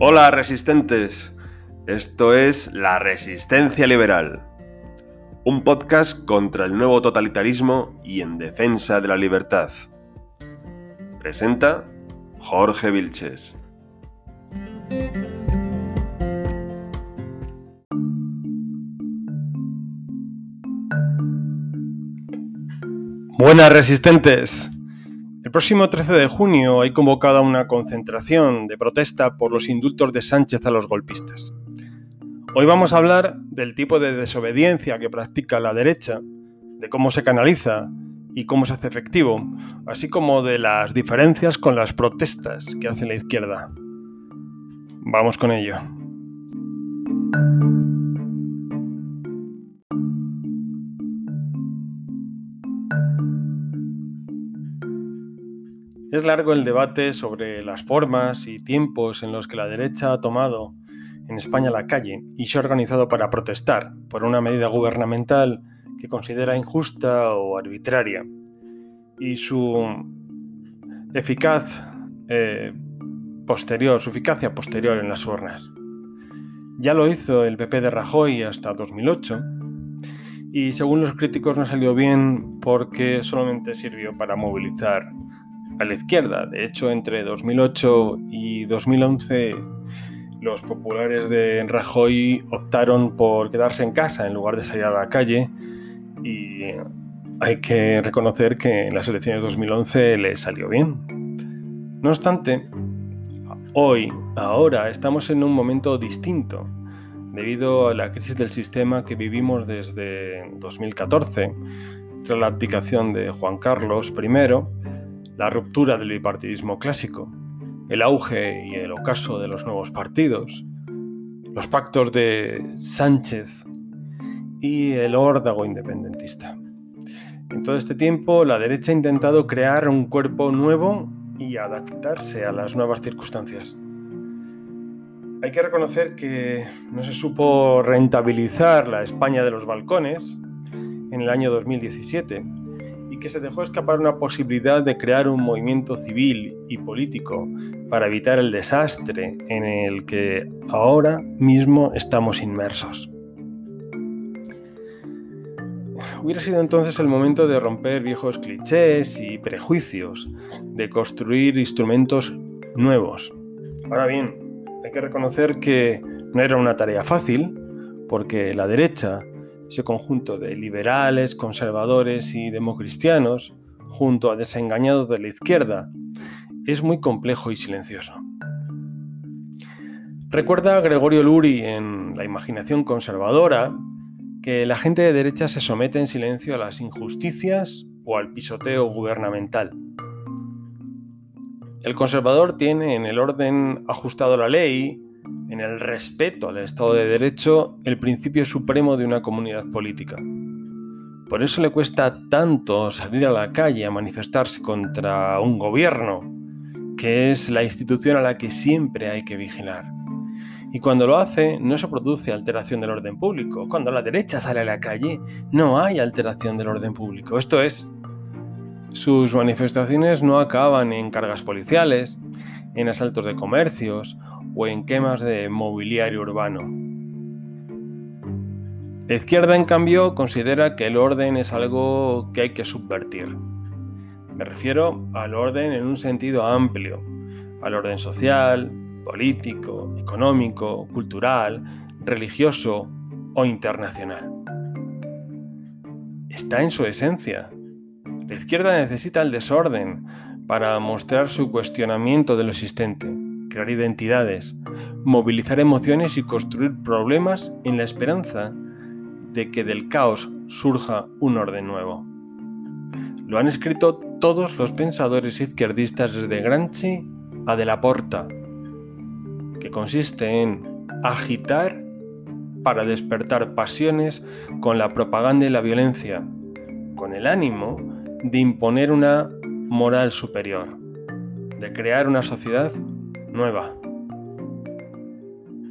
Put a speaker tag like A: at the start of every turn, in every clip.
A: Hola resistentes, esto es La Resistencia Liberal, un podcast contra el nuevo totalitarismo y en defensa de la libertad. Presenta Jorge Vilches. Buenas resistentes. El próximo 13 de junio hay convocada una concentración de protesta por los indultos de Sánchez a los golpistas. Hoy vamos a hablar del tipo de desobediencia que practica la derecha, de cómo se canaliza y cómo se hace efectivo, así como de las diferencias con las protestas que hace la izquierda. Vamos con ello. Es largo el debate sobre las formas y tiempos en los que la derecha ha tomado en España la calle y se ha organizado para protestar por una medida gubernamental que considera injusta o arbitraria y su eficaz eh, posterior, su eficacia posterior en las urnas. Ya lo hizo el PP de Rajoy hasta 2008 y según los críticos no salió bien porque solamente sirvió para movilizar a la izquierda. De hecho, entre 2008 y 2011 los populares de Rajoy optaron por quedarse en casa en lugar de salir a la calle y hay que reconocer que en las elecciones de 2011 les salió bien. No obstante, hoy, ahora, estamos en un momento distinto debido a la crisis del sistema que vivimos desde 2014, tras la abdicación de Juan Carlos I la ruptura del bipartidismo clásico, el auge y el ocaso de los nuevos partidos, los pactos de Sánchez y el órdago independentista. En todo este tiempo, la derecha ha intentado crear un cuerpo nuevo y adaptarse a las nuevas circunstancias. Hay que reconocer que no se supo rentabilizar la España de los balcones en el año 2017 que se dejó escapar una posibilidad de crear un movimiento civil y político para evitar el desastre en el que ahora mismo estamos inmersos. Hubiera sido entonces el momento de romper viejos clichés y prejuicios, de construir instrumentos nuevos. Ahora bien, hay que reconocer que no era una tarea fácil, porque la derecha ese conjunto de liberales, conservadores y democristianos, junto a desengañados de la izquierda, es muy complejo y silencioso. Recuerda Gregorio Luri en La imaginación conservadora que la gente de derecha se somete en silencio a las injusticias o al pisoteo gubernamental. El conservador tiene en el orden ajustado a la ley en el respeto al Estado de Derecho el principio supremo de una comunidad política. Por eso le cuesta tanto salir a la calle a manifestarse contra un gobierno, que es la institución a la que siempre hay que vigilar. Y cuando lo hace, no se produce alteración del orden público. Cuando la derecha sale a la calle, no hay alteración del orden público. Esto es, sus manifestaciones no acaban en cargas policiales, en asaltos de comercios o en quemas de mobiliario urbano. La izquierda, en cambio, considera que el orden es algo que hay que subvertir. Me refiero al orden en un sentido amplio, al orden social, político, económico, cultural, religioso o internacional. Está en su esencia. La izquierda necesita el desorden para mostrar su cuestionamiento de lo existente crear identidades, movilizar emociones y construir problemas en la esperanza de que del caos surja un orden nuevo. Lo han escrito todos los pensadores izquierdistas desde Gramsci a De la Porta, que consiste en agitar para despertar pasiones con la propaganda y la violencia, con el ánimo de imponer una moral superior, de crear una sociedad nueva.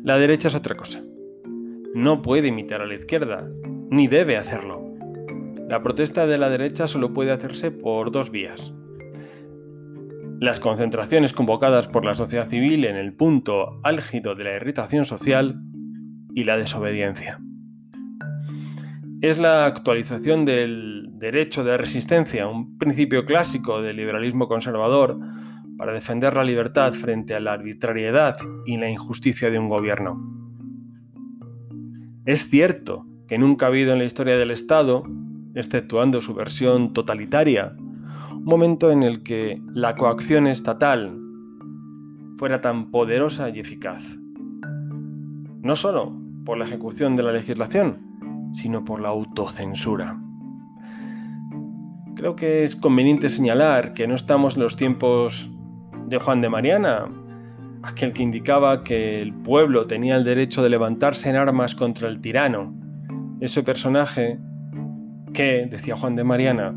A: La derecha es otra cosa. No puede imitar a la izquierda, ni debe hacerlo. La protesta de la derecha solo puede hacerse por dos vías. las concentraciones convocadas por la sociedad civil en el punto álgido de la irritación social y la desobediencia. Es la actualización del derecho de resistencia, un principio clásico del liberalismo conservador para defender la libertad frente a la arbitrariedad y la injusticia de un gobierno. Es cierto que nunca ha habido en la historia del Estado, exceptuando su versión totalitaria, un momento en el que la coacción estatal fuera tan poderosa y eficaz. No solo por la ejecución de la legislación, sino por la autocensura. Creo que es conveniente señalar que no estamos en los tiempos de Juan de Mariana, aquel que indicaba que el pueblo tenía el derecho de levantarse en armas contra el tirano. Ese personaje que, decía Juan de Mariana,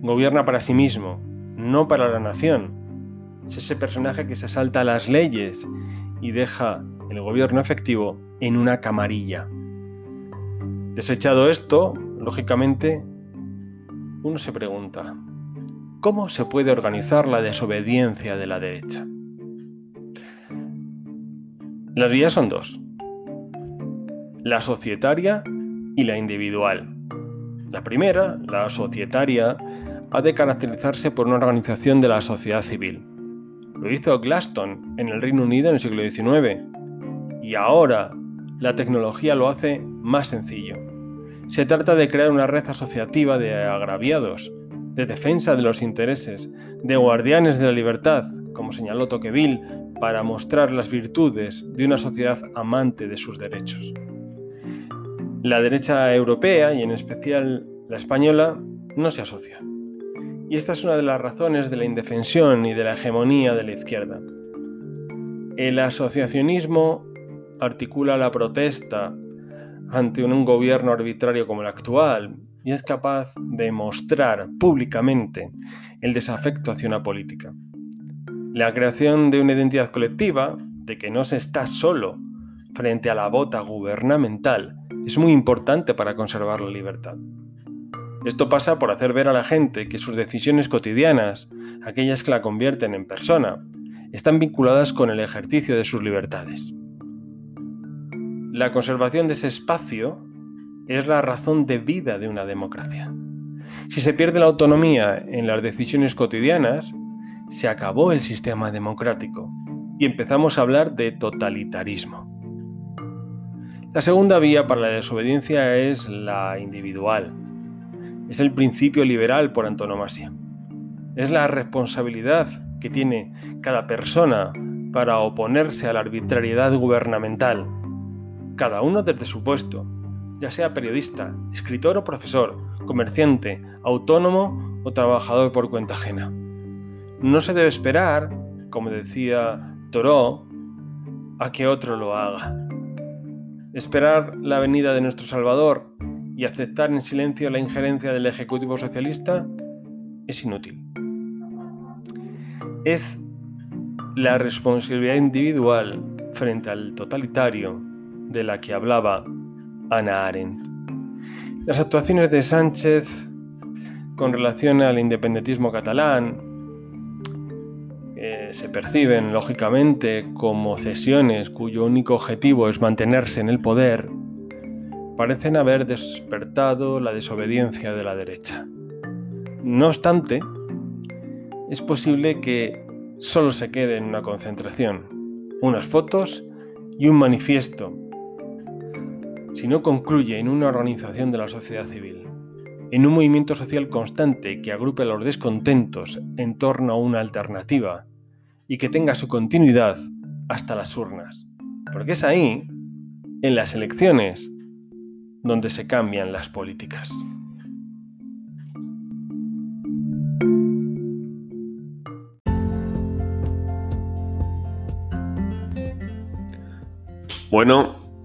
A: gobierna para sí mismo, no para la nación. Es ese personaje que se salta las leyes y deja el gobierno efectivo en una camarilla. Desechado esto, lógicamente, uno se pregunta, ¿cómo se puede organizar la desobediencia de la derecha? Las vías son dos, la societaria y la individual. La primera, la societaria, ha de caracterizarse por una organización de la sociedad civil. Lo hizo Glaston en el Reino Unido en el siglo XIX y ahora la tecnología lo hace más sencillo. Se trata de crear una red asociativa de agraviados, de defensa de los intereses, de guardianes de la libertad, como señaló Tocqueville, para mostrar las virtudes de una sociedad amante de sus derechos. La derecha europea, y en especial la española, no se asocia. Y esta es una de las razones de la indefensión y de la hegemonía de la izquierda. El asociacionismo articula la protesta ante un gobierno arbitrario como el actual y es capaz de mostrar públicamente el desafecto hacia una política. La creación de una identidad colectiva, de que no se está solo frente a la bota gubernamental, es muy importante para conservar la libertad. Esto pasa por hacer ver a la gente que sus decisiones cotidianas, aquellas que la convierten en persona, están vinculadas con el ejercicio de sus libertades. La conservación de ese espacio es la razón de vida de una democracia. Si se pierde la autonomía en las decisiones cotidianas, se acabó el sistema democrático y empezamos a hablar de totalitarismo. La segunda vía para la desobediencia es la individual. Es el principio liberal por antonomasia. Es la responsabilidad que tiene cada persona para oponerse a la arbitrariedad gubernamental cada uno desde su puesto, ya sea periodista, escritor o profesor, comerciante, autónomo o trabajador por cuenta ajena. No se debe esperar, como decía Thoreau, a que otro lo haga. Esperar la venida de nuestro Salvador y aceptar en silencio la injerencia del Ejecutivo Socialista es inútil. Es la responsabilidad individual frente al totalitario de la que hablaba Ana Arendt. Las actuaciones de Sánchez con relación al independentismo catalán se perciben lógicamente como cesiones cuyo único objetivo es mantenerse en el poder, parecen haber despertado la desobediencia de la derecha. No obstante, es posible que solo se quede en una concentración, unas fotos y un manifiesto si no concluye en una organización de la sociedad civil, en un movimiento social constante que agrupe los descontentos en torno a una alternativa y que tenga su continuidad hasta las urnas. Porque es ahí, en las elecciones, donde se cambian las políticas.
B: Bueno,